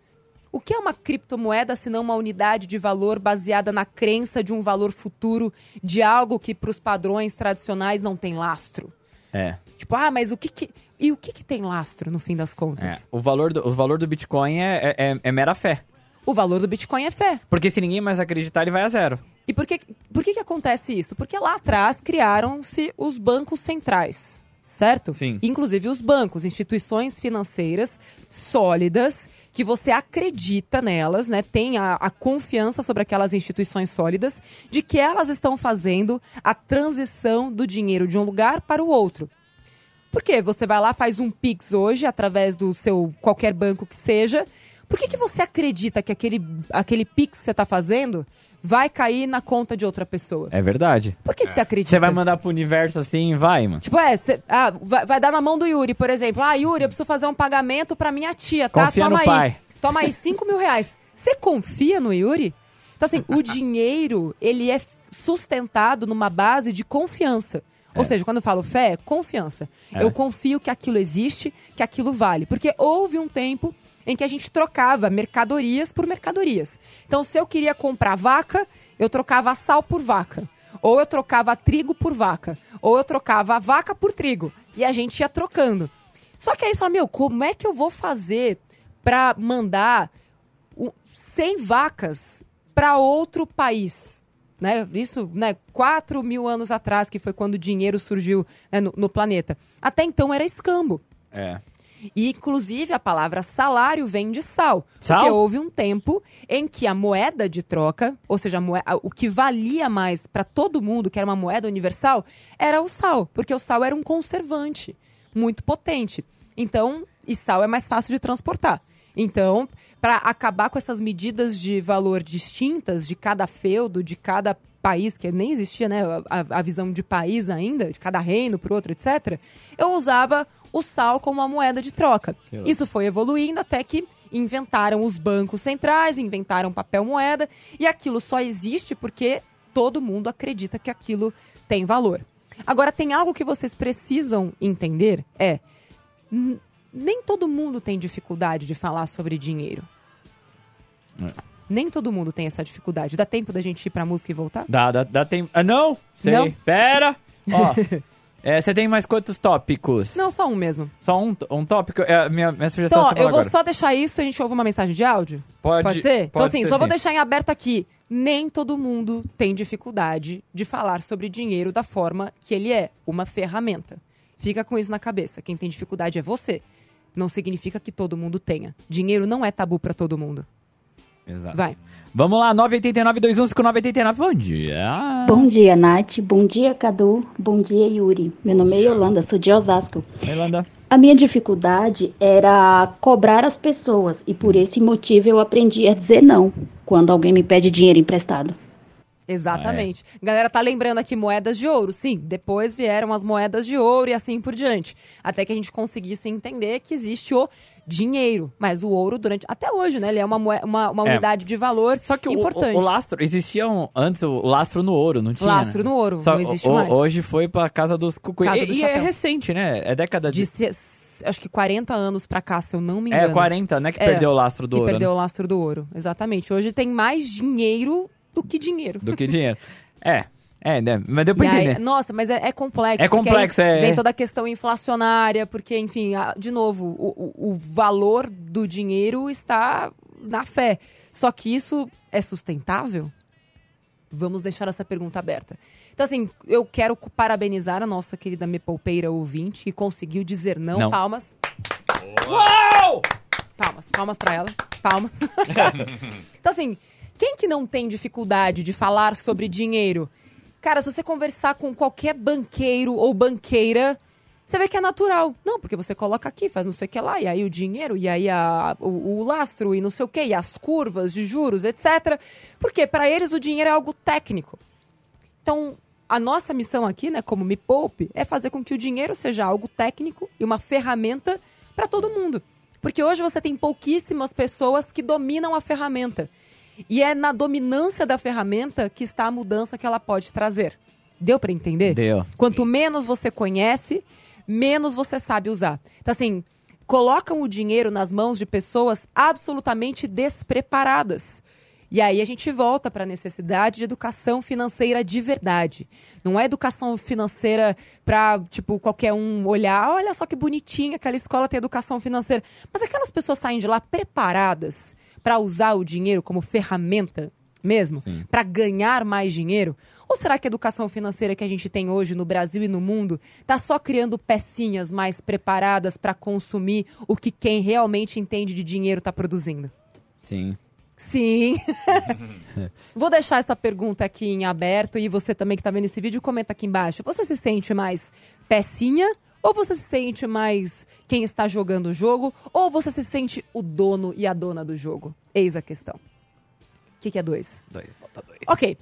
O que é uma criptomoeda se não uma unidade de valor baseada na crença de um valor futuro de algo que para os padrões tradicionais não tem lastro? É. Tipo, ah, mas o que que. E o que que tem lastro no fim das contas? é. O, valor do, o valor do Bitcoin é, é, é- é mera fé. O valor do Bitcoin é fé. Porque se ninguém mais acreditar, ele vai a zero. E por que, por que, que acontece isso? Porque lá atrás criaram-se os bancos centrais, certo? Sim. Inclusive os bancos, instituições financeiras sólidas, que você acredita nelas, né? Tem a, a confiança sobre aquelas instituições sólidas de que elas estão fazendo a transição do dinheiro de um lugar para o outro. Porque você vai lá, faz um Pix hoje, através do seu qualquer banco que seja. Por que, que você acredita que aquele, aquele Pix que você está fazendo vai cair na conta de outra pessoa? É verdade. Por que, que você acredita? Você vai mandar pro universo assim, vai, mano. Tipo, é, cê- ah, vai, vai dar na mão do Yuri, por exemplo. Ah, Yuri, eu preciso fazer um pagamento pra minha tia, tá? Confia Toma no aí. pai. Toma aí 5 mil reais. Você confia no Yuri? Então, assim, o dinheiro, ele é sustentado numa base de confiança. Ou seja, quando eu falo fé, é confiança. É. Eu confio que aquilo existe, que aquilo vale. Porque houve um tempo em que a gente trocava mercadorias por mercadorias. Então, se eu queria comprar vaca, eu trocava sal por vaca. Ou eu trocava trigo por vaca. Ou eu trocava vaca por trigo. E a gente ia trocando. Só que aí você fala, meu, como é que eu vou fazer pra mandar o- 100 vacas para outro país? Né? Isso, né, 4 mil anos atrás, que foi quando o dinheiro surgiu né, no, no planeta. Até então era escambo. É. E, inclusive, a palavra salário vem de sal. Sal? Porque houve um tempo em que a moeda de troca, ou seja, a moe- a- o que valia mais para todo mundo, que era uma moeda universal, era o sal. Porque o sal era um conservante muito potente. Então, e sal é mais fácil de transportar. Então, para acabar com essas medidas de valor distintas de cada feudo, de cada país, que nem existia né, a, a visão de país ainda, de cada reino para outro, etc., eu usava o sal como uma moeda de troca. Isso foi evoluindo até que inventaram os bancos centrais, inventaram papel moeda, e aquilo só existe porque todo mundo acredita que aquilo tem valor. Agora, tem algo que vocês precisam entender: é. Nem todo mundo tem dificuldade de falar sobre dinheiro. Nem todo mundo tem essa dificuldade. Dá tempo da gente ir pra música e voltar? Dá, dá, dá tempo. Ah, não! Sei. Não? Pera! Ó, é, você tem mais quantos tópicos? Não, só um mesmo. Só um, um tópico? É, minha, minha sugestão Então, é ó, você eu vou agora. só deixar isso e a gente ouve uma mensagem de áudio? Pode- ser? então, pode assim, ser só vou sim. deixar em aberto aqui. Nem todo mundo tem dificuldade de falar sobre dinheiro da forma que ele é, uma ferramenta. Fica com isso na cabeça. Quem tem dificuldade é você. Não significa que todo mundo tenha. Dinheiro não é tabu pra todo mundo. Exato. Vai. Vamos lá, 989-215989. Bom dia. Bom dia, Nath. Bom dia, Cadu. Bom dia, Yuri. Meu nome é Yolanda, sou de Osasco. Yolanda. A minha dificuldade era cobrar as pessoas e por esse motivo eu aprendi a dizer não quando alguém me pede dinheiro emprestado. Exatamente. Galera tá lembrando aqui moedas de ouro. Sim, depois vieram as moedas de ouro e assim por diante. Até que a gente conseguisse entender que existe o dinheiro. Mas o ouro, durante. Até hoje, né? Ele é uma, uma, uma É. unidade de valor Só que o- importante. O, o lastro, existia um, antes o lastro no ouro, não tinha? Lastro né? no ouro, Só não existe o- mais. Hoje foi pra casa dos cucuí. Casa E, do e é recente, né? É década de... De se- acho que 40 anos pra cá, se eu não me engano. É, 40, né? Que É, perdeu o lastro do que ouro. perdeu né? o lastro do ouro. Exatamente. Hoje tem mais dinheiro do que dinheiro. Do que dinheiro. É, é, né? Mas deu pra E aí- entender. nossa, mas é, é complexo. É complexo, é- Vem toda a questão inflacionária, porque, enfim, a- de novo, o, o- o valor do dinheiro está na fé. Só que isso é sustentável? Vamos deixar essa pergunta aberta. Então, assim, eu quero parabenizar a nossa querida Me Poupeira ouvinte, que conseguiu dizer não. Não. Palmas. Uau! Palmas, palmas pra ela. Palmas. então, assim, quem que não tem dificuldade de falar sobre dinheiro? Cara, se você conversar com qualquer banqueiro ou banqueira, você vê que é natural. Não, porque você coloca aqui, faz não sei o que lá, e aí o dinheiro, e aí a- o, o lastro, e não sei o que, e as curvas de juros, etc. Porque para eles o dinheiro é algo técnico. Então, a nossa missão aqui, né, como Me Poupe, é fazer com que o dinheiro seja algo técnico e uma ferramenta para todo mundo. Porque hoje você tem pouquíssimas pessoas que dominam a ferramenta. E é na dominância da ferramenta que está a mudança que ela pode trazer. Deu para entender? Deu. Quanto menos você conhece, menos você sabe usar. Então, assim, colocam o dinheiro nas mãos de pessoas absolutamente despreparadas. E aí a gente volta para a necessidade de educação financeira de verdade. Não é educação financeira para, tipo, qualquer um olhar, olha só que bonitinha, aquela escola tem educação financeira. Mas aquelas pessoas saem de lá preparadas para usar o dinheiro como ferramenta mesmo? Para ganhar mais dinheiro? Ou será que a educação financeira que a gente tem hoje no Brasil e no mundo está só criando pecinhas mais preparadas para consumir o que quem realmente entende de dinheiro está produzindo? Sim. Sim. Vou deixar essa pergunta aqui em aberto e você também que está vendo esse vídeo, comenta aqui embaixo. Você se sente mais pecinha ou você se sente mais quem está jogando o jogo ou você se sente o dono e a dona do jogo? Eis a questão. O que, que é dois? Dois, falta dois. Ok.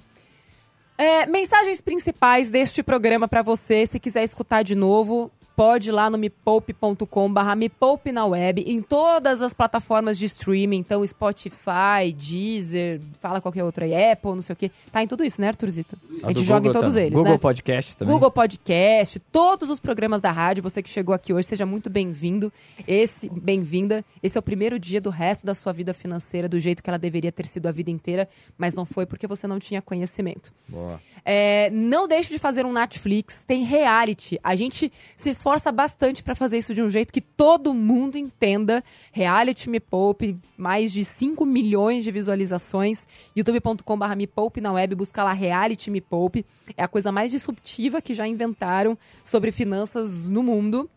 É, mensagens principais deste programa para você, se quiser escutar de novo, pode ir lá no mepoupe.com barra me poupe na web, em todas as plataformas de streaming, então Spotify, Deezer, fala qualquer outra aí, Apple, não sei o quê. Tá em tudo isso, né, Arthurzito? A Ah, gente do joga em Google todos também. eles, Google né? Podcast também. Google Podcast, todos os programas da rádio. Você que chegou aqui hoje, seja muito bem-vindo. Esse, bem-vinda. Esse é o primeiro dia do resto da sua vida financeira, do jeito que ela deveria ter sido a vida inteira, mas não foi porque você não tinha conhecimento. Boa. É, não deixe de fazer um Netflix, tem reality. A gente se esforça bastante para fazer isso de um jeito que todo mundo entenda. Reality Me Poupe, mais de 5 milhões de visualizações. youtube.com.br Me Poupe na web, busca lá Reality Me Poupe. É a coisa mais disruptiva que já inventaram sobre finanças no mundo.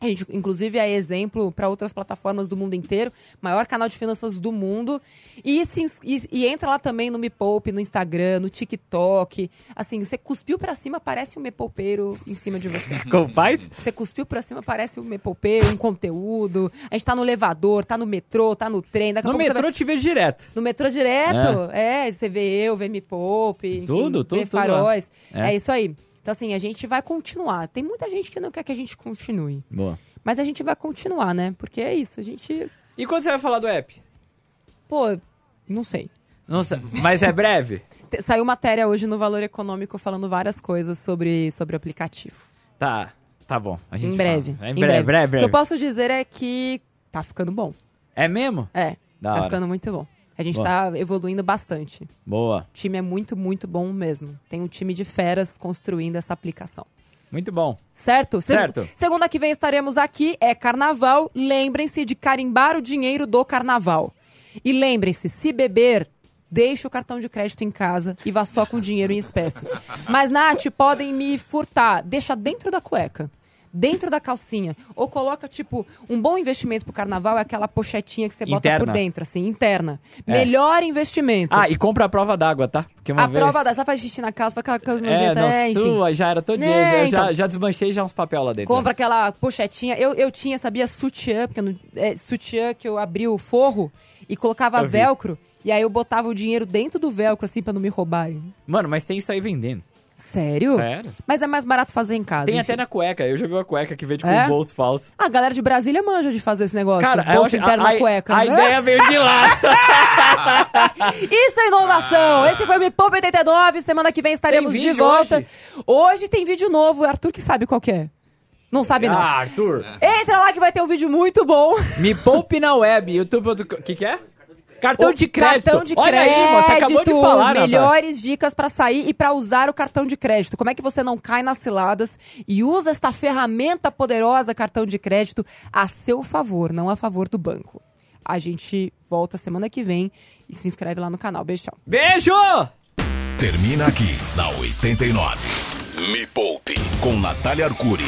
A gente, inclusive, é exemplo para outras plataformas do mundo inteiro. Maior canal de finanças do mundo. E, se e, e entra lá também no Me Poupe, no Instagram, no TikTok. Assim, você cuspiu para cima, parece um Me Poupeiro em cima de você. Como faz? Você cuspiu pra cima, parece um Me Poupeiro, um conteúdo. A gente tá no elevador, tá no metrô, tá no trem. Daqui No metrô vai... te vejo direto. No metrô direto? É. você vê eu, vê Me Poupe, enfim, Tudo, tudo, vê tudo faróis. É. é isso aí. Então, assim, a gente vai continuar. Tem muita gente que não quer que a gente continue. Boa. Mas a gente vai continuar, né? Porque é isso, a gente. E quando você vai falar do app? Pô, não sei. Não sei, mas é breve? Saiu matéria hoje no Valor Econômico falando várias coisas sobre, sobre o aplicativo. Tá, tá bom. A gente Em breve. fala. É em Em breve, breve, O que breve. eu posso dizer é que tá ficando bom. É mesmo? É, Da tá hora. ficando muito bom. A gente Boa. tá evoluindo bastante. O Boa. time é muito, muito bom mesmo. Tem um time de feras construindo essa aplicação. Muito bom. Certo? Certo. Segunda que vem estaremos aqui, é carnaval. Lembrem-se de carimbar o dinheiro do carnaval. E lembrem-se, se beber, deixe o cartão de crédito em casa e vá só com dinheiro em espécie. Mas, Nath, podem me furtar. Deixa dentro da cueca. Dentro da calcinha. Ou coloca, tipo, um bom investimento pro carnaval é aquela pochetinha que você bota Interna. por dentro, assim, interna. É. Melhor investimento. Ah, e compra a prova d'água, tá? Porque uma a vez... prova dessa faz xixi na casa, faz aquela coisa É, nojenta. não, É, enfim. sua, já era todo dia. Né, já, então. já, já desmanchei já uns papel lá dentro. Compra aquela pochetinha. Eu, eu tinha, sabia, sutiã, porque não- é, sutiã que eu abri o forro e colocava velcro E aí eu botava o dinheiro dentro do velcro, assim, pra não me roubarem. Mano, mas tem isso aí vendendo. Sério? Sério. Mas é mais barato fazer em casa. Tem enfim. até na cueca. Eu já vi uma cueca que vende com É? um bolso falso. A galera de Brasília manja de fazer esse negócio. Cara, bolso acho- interno a, na cueca. a né? ideia veio de lá. Isso é inovação! Esse foi o Me Poupa 89. Semana que vem estaremos de volta. Hoje? tem vídeo novo. Arthur que sabe qual que é. Não sabe, não. Ah, Arthur. Entra lá que vai ter um vídeo muito bom. Me poupe na web, youtube. O que que é? Cartão de crédito. Cartão de Olha crédito. aí, mano, você acabou de falar, Natália. Melhores dicas pra sair e pra usar o cartão de crédito. Como é que você não cai nas ciladas e usa esta ferramenta poderosa, cartão de crédito, a seu favor, não a favor do banco. A gente volta semana que vem e se inscreve lá no canal. Beijão. Beijo! Termina aqui, na 89. Me Poupe, com Natália Arcuri.